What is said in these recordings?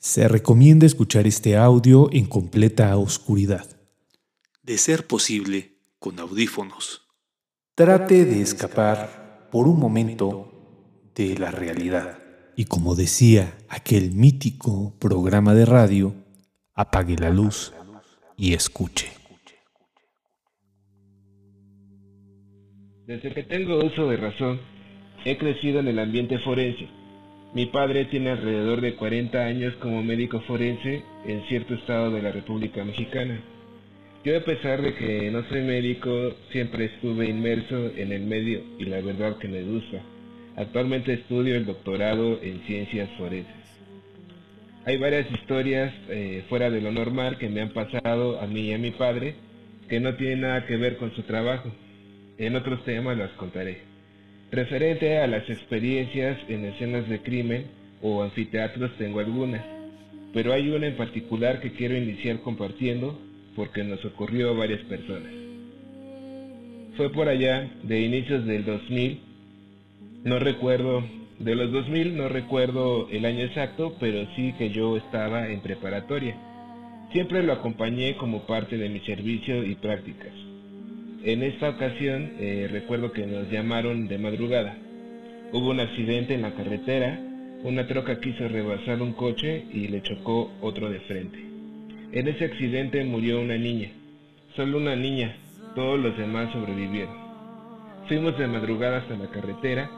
Se recomienda escuchar este audio en completa oscuridad. De ser posible, con audífonos. Trate de escapar por un momento de la realidad. Y como decía aquel mítico programa de radio, apague la luz y escuche. Desde que tengo uso de razón, he crecido en el ambiente forense. Mi padre tiene alrededor de 40 años como médico forense en cierto estado de la República Mexicana. Yo a pesar de que no soy médico, siempre estuve inmerso en el medio y la verdad que me gusta. Actualmente estudio el doctorado en ciencias forenses. Hay varias historias eh, fuera de lo normal que me han pasado a mí y a mi padre que no tienen nada que ver con su trabajo. En otros temas las contaré. Referente a las experiencias en escenas de crimen o anfiteatros tengo algunas, pero hay una en particular que quiero iniciar compartiendo porque nos ocurrió a varias personas. Fue por allá de inicios del 2000, no recuerdo, de los 2000 no recuerdo el año exacto, pero sí que yo estaba en preparatoria. Siempre lo acompañé como parte de mi servicio y prácticas. En esta ocasión eh, recuerdo que nos llamaron de madrugada. Hubo un accidente en la carretera, una troca quiso rebasar un coche y le chocó otro de frente. En ese accidente murió una niña, solo una niña, todos los demás sobrevivieron. Fuimos de madrugada hasta la carretera.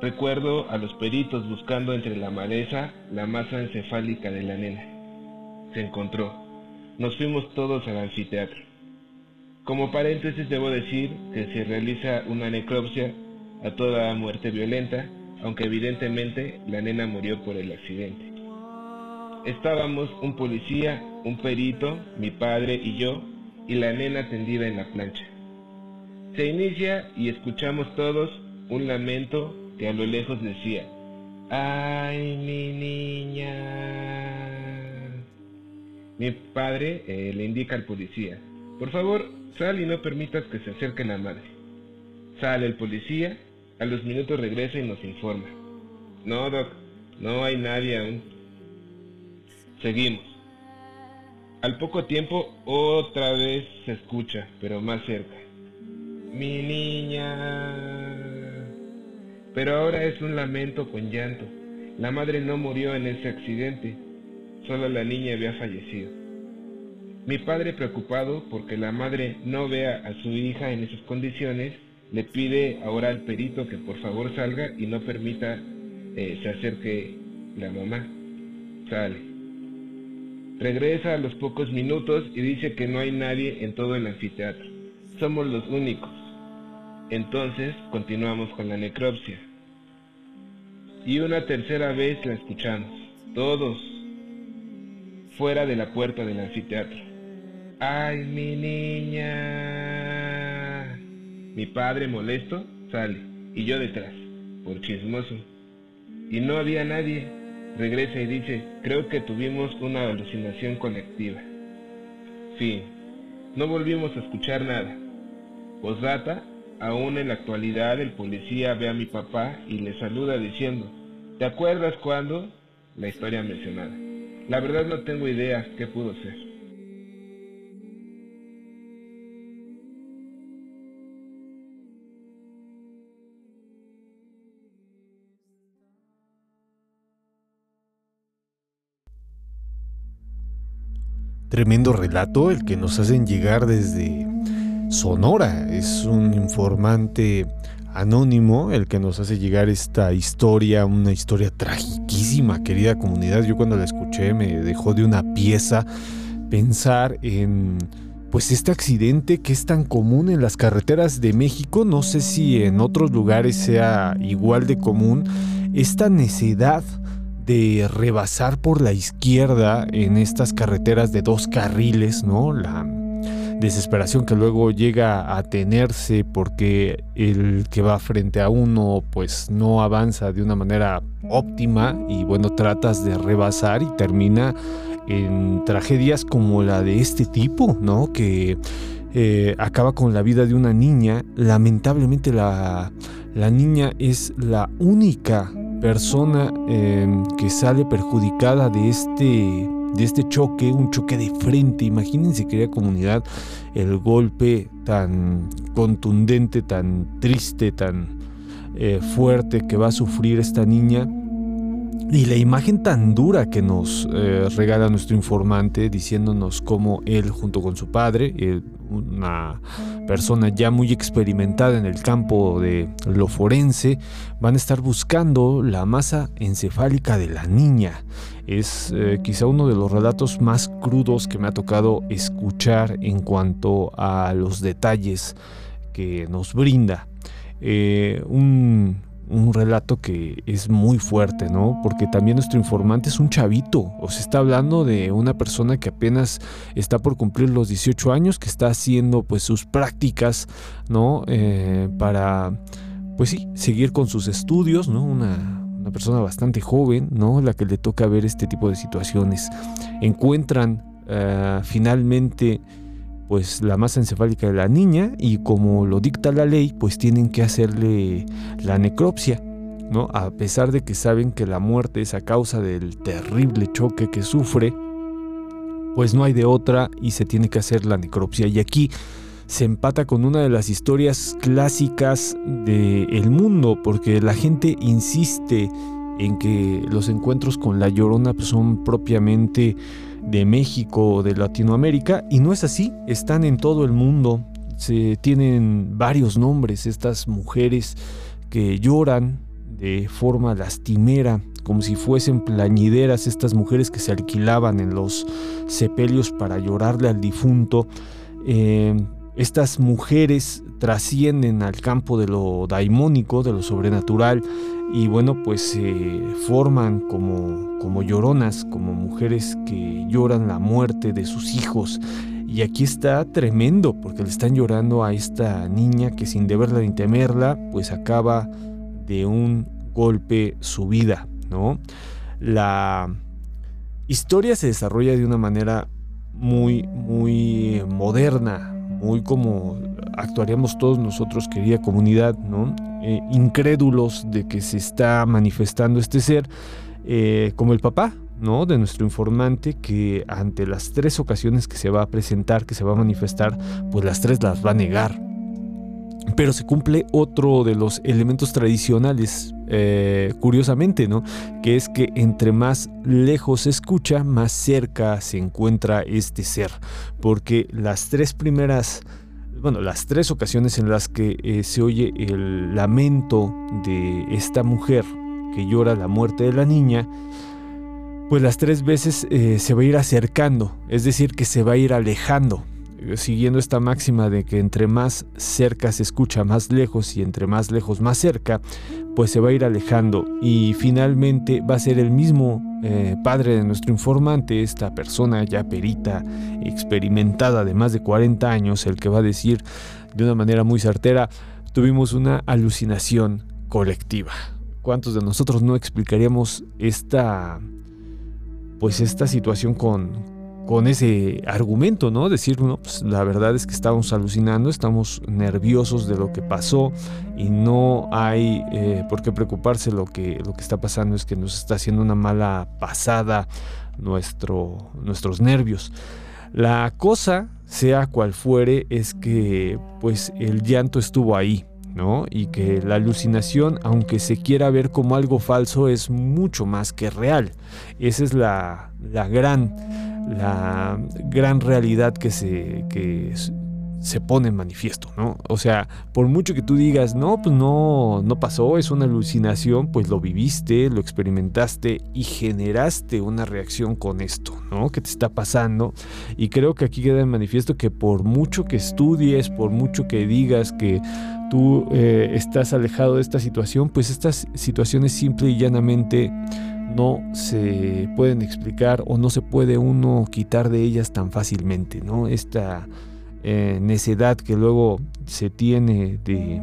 Recuerdo a los peritos buscando entre la maleza la masa encefálica de la nena. Se encontró. Nos fuimos todos al anfiteatro. Como paréntesis debo decir que se realiza una necropsia a toda muerte violenta, aunque evidentemente la nena murió por el accidente. Estábamos un policía, un perito, mi padre y yo, y la nena tendida en la plancha. Se inicia y escuchamos todos un lamento que a lo lejos decía, ¡ay mi niña! Mi padre eh, le indica al policía, por favor, Sal y no permitas que se acerque la madre. Sale el policía, a los minutos regresa y nos informa. No, Doc, no hay nadie aún. Seguimos. Al poco tiempo otra vez se escucha, pero más cerca. Mi niña. Pero ahora es un lamento con llanto. La madre no murió en ese accidente, solo la niña había fallecido. Mi padre, preocupado porque la madre no vea a su hija en esas condiciones, le pide ahora al perito que por favor salga y no permita eh, se acerque la mamá. Sale. Regresa a los pocos minutos y dice que no hay nadie en todo el anfiteatro. Somos los únicos. Entonces continuamos con la necropsia. Y una tercera vez la escuchamos. Todos fuera de la puerta del anfiteatro. Ay, mi niña. Mi padre molesto sale y yo detrás, por chismoso. Y no había nadie. Regresa y dice, creo que tuvimos una alucinación colectiva. Fin. No volvimos a escuchar nada. Posdata, aún en la actualidad el policía ve a mi papá y le saluda diciendo, ¿te acuerdas cuándo? La historia mencionada. La verdad no tengo idea qué pudo ser. Tremendo relato el que nos hacen llegar desde Sonora. Es un informante anónimo el que nos hace llegar esta historia, una historia tragiquísima, querida comunidad. Yo cuando la escuché me dejó de una pieza pensar en pues este accidente que es tan común en las carreteras de México, no sé si en otros lugares sea igual de común, esta necedad de rebasar por la izquierda en estas carreteras de dos carriles, ¿no? La desesperación que luego llega a tenerse porque el que va frente a uno pues no avanza de una manera óptima y bueno tratas de rebasar y termina en tragedias como la de este tipo, ¿no? Que eh, acaba con la vida de una niña. Lamentablemente la, la niña es la única persona em, que sale perjudicada de este, de este choque, un choque de frente. Imagínense, querida comunidad, el golpe tan contundente, tan triste, tan eh, fuerte que va a sufrir esta niña y la imagen tan dura que nos eh, regala nuestro informante diciéndonos cómo él junto con su padre, una persona ya muy experimentada en el campo de lo forense, van a estar buscando la masa encefálica de la niña. Es eh, quizá uno de los relatos más crudos que me ha tocado escuchar en cuanto a los detalles que nos brinda. Eh, un, un relato que es muy fuerte, ¿no? Porque también nuestro informante es un chavito, o se está hablando de una persona que apenas está por cumplir los 18 años, que está haciendo pues sus prácticas, ¿no? Eh, para, pues sí, seguir con sus estudios, ¿no? Una, una persona bastante joven, ¿no? La que le toca ver este tipo de situaciones. Encuentran uh, finalmente pues la masa encefálica de la niña y como lo dicta la ley, pues tienen que hacerle la necropsia, ¿no? A pesar de que saben que la muerte es a causa del terrible choque que sufre, pues no hay de otra y se tiene que hacer la necropsia. Y aquí se empata con una de las historias clásicas del mundo, porque la gente insiste en que los encuentros con la llorona pues, son propiamente de México o de Latinoamérica y no es así, están en todo el mundo, se tienen varios nombres estas mujeres que lloran de forma lastimera, como si fuesen plañideras, estas mujeres que se alquilaban en los sepelios para llorarle al difunto. Eh, estas mujeres trascienden al campo de lo daimónico, de lo sobrenatural, y bueno, pues se forman como, como lloronas, como mujeres que lloran la muerte de sus hijos. Y aquí está tremendo, porque le están llorando a esta niña que sin deberla ni temerla, pues acaba de un golpe su vida, ¿no? La historia se desarrolla de una manera muy, muy moderna, muy como actuaríamos todos nosotros, querida comunidad, ¿no? Eh, incrédulos de que se está manifestando este ser, eh, como el papá, ¿no? De nuestro informante, que ante las tres ocasiones que se va a presentar, que se va a manifestar, pues las tres las va a negar. Pero se cumple otro de los elementos tradicionales, eh, curiosamente, ¿no? Que es que entre más lejos se escucha, más cerca se encuentra este ser. Porque las tres primeras bueno, las tres ocasiones en las que eh, se oye el lamento de esta mujer que llora la muerte de la niña, pues las tres veces eh, se va a ir acercando, es decir, que se va a ir alejando, siguiendo esta máxima de que entre más cerca se escucha más lejos y entre más lejos más cerca, pues se va a ir alejando y finalmente va a ser el mismo eh, padre de nuestro informante, esta persona ya perita, experimentada de más de 40 años, el que va a decir de una manera muy certera, tuvimos una alucinación colectiva. ¿Cuántos de nosotros no explicaríamos esta pues esta situación con, con ese argumento, ¿no? Decir, no, pues la verdad es que estamos alucinando, estamos nerviosos de lo que pasó y no hay eh, por qué preocuparse, lo que, lo que está pasando es que nos está haciendo una mala pasada nuestro, nuestros nervios. La cosa, sea cual fuere, es que pues el llanto estuvo ahí, ¿no? Y que la alucinación, aunque se quiera ver como algo falso, es mucho más que real. Esa es la, la gran la gran realidad que se, que se pone en manifiesto, ¿no? O sea, por mucho que tú digas, no, pues no, no pasó, es una alucinación, pues lo viviste, lo experimentaste y generaste una reacción con esto, ¿no? Que te está pasando. Y creo que aquí queda en manifiesto que por mucho que estudies, por mucho que digas que tú eh, estás alejado de esta situación, pues esta situación es simple y llanamente no se pueden explicar o no se puede uno quitar de ellas tan fácilmente, ¿no? Esta eh, necedad que luego se tiene de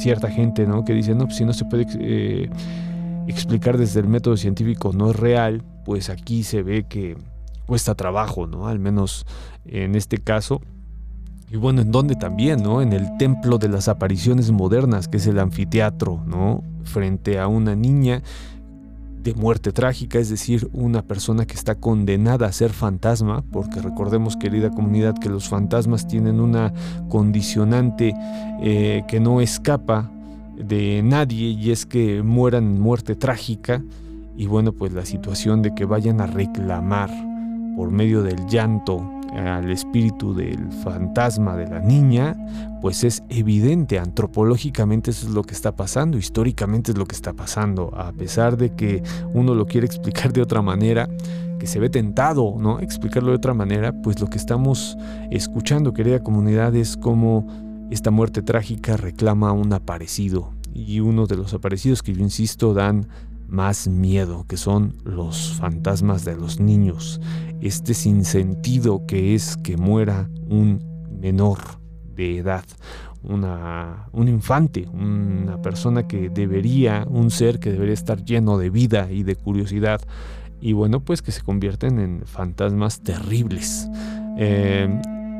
cierta gente, ¿no? Que dice, no, pues si no se puede eh, explicar desde el método científico, no es real, pues aquí se ve que cuesta trabajo, ¿no? Al menos en este caso. Y bueno, ¿en dónde también, no? En el templo de las apariciones modernas, que es el anfiteatro, ¿no? Frente a una niña de muerte trágica, es decir, una persona que está condenada a ser fantasma, porque recordemos, querida comunidad, que los fantasmas tienen una condicionante eh, que no escapa de nadie y es que mueran en muerte trágica. Y bueno, pues la situación de que vayan a reclamar por medio del llanto al espíritu del fantasma de la niña, pues es evidente, antropológicamente eso es lo que está pasando, históricamente es lo que está pasando, a pesar de que uno lo quiere explicar de otra manera, que se ve tentado, ¿no? Explicarlo de otra manera, pues lo que estamos escuchando, querida comunidad, es como esta muerte trágica reclama un aparecido, y uno de los aparecidos que yo insisto dan más miedo, que son los fantasmas de los niños, este sinsentido que es que muera un menor de edad, una, un infante, una persona que debería, un ser que debería estar lleno de vida y de curiosidad, y bueno, pues que se convierten en fantasmas terribles. Eh,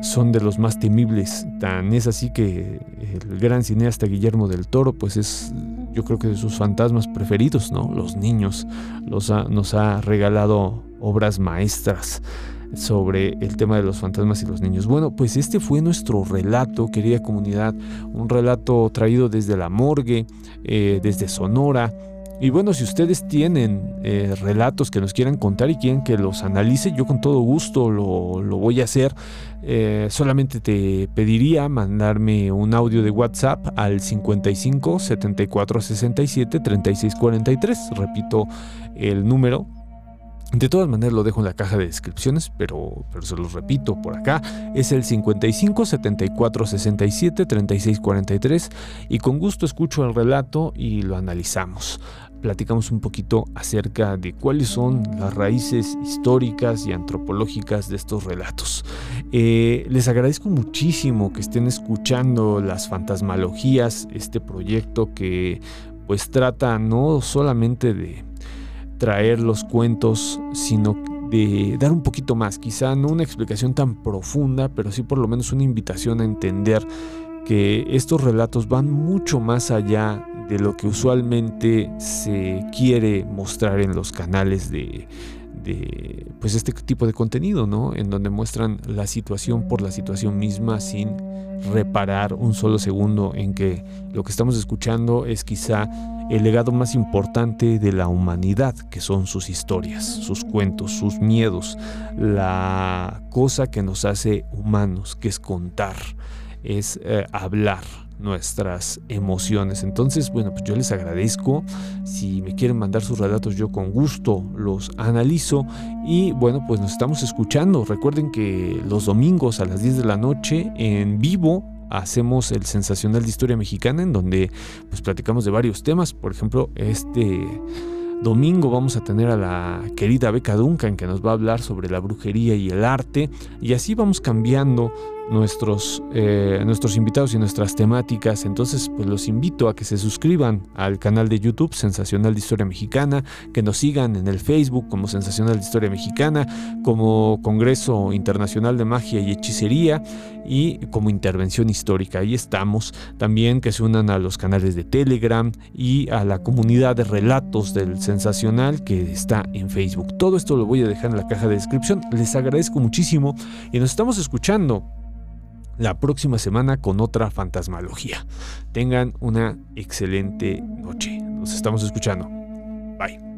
son de los más temibles. Tan es así que el gran cineasta Guillermo del Toro, pues es, yo creo que de sus fantasmas preferidos, ¿no? Los niños. Nos ha regalado obras maestras sobre el tema de los fantasmas y los niños. Bueno, pues este fue nuestro relato, querida comunidad, un relato traído desde la morgue, eh, desde Sonora y bueno, si ustedes tienen eh, relatos que nos quieran contar y quieren que los analice, yo con todo gusto lo, voy a hacer. Eh, solamente te pediría mandarme un audio de WhatsApp al 55 74 67 36 43. Repito el número de todas maneras lo dejo en la caja de descripciones, pero, pero se los repito por acá. Es el 55 74 67 36 43 y con gusto escucho el relato y lo analizamos platicamos un poquito acerca de cuáles son las raíces históricas y antropológicas de estos relatos. Eh, les agradezco muchísimo que estén escuchando las fantasmalogías, este proyecto que pues trata no solamente de traer los cuentos, sino de dar un poquito más, quizá no una explicación tan profunda, pero sí por lo menos una invitación a entender que estos relatos van mucho más allá de lo que usualmente se quiere mostrar en los canales de, pues este tipo de contenido, ¿no? En donde muestran la situación por la situación misma sin reparar un solo segundo en que lo que estamos escuchando es quizá el legado más importante de la humanidad, que son sus historias, sus cuentos, sus miedos, la cosa que nos hace humanos, que es contar es eh, hablar nuestras emociones. Entonces, bueno, pues yo les agradezco. Si me quieren mandar sus relatos, yo con gusto los analizo. Y bueno, pues nos estamos escuchando. Recuerden que los domingos a las 10 de la noche en vivo hacemos el sensacional de historia mexicana en donde pues platicamos de varios temas. Por ejemplo, este domingo vamos a tener a la querida Beca Duncan que nos va a hablar sobre la brujería y el arte. Y así vamos cambiando nuestros, eh, nuestros invitados y nuestras temáticas. Entonces, pues los invito a que se suscriban al canal de YouTube Sensacional de Historia Mexicana, que nos sigan en el Facebook como Sensacional de Historia Mexicana, como Congreso Internacional de Magia y Hechicería y como Intervención Histórica. Ahí estamos. También que se unan a los canales de Telegram y a la comunidad de relatos del Sensacional que está en Facebook. Todo esto lo voy a dejar en la caja de descripción. Les agradezco muchísimo y nos estamos escuchando la próxima semana con otra fantasmalogía. Tengan una excelente noche. Nos estamos escuchando. Bye.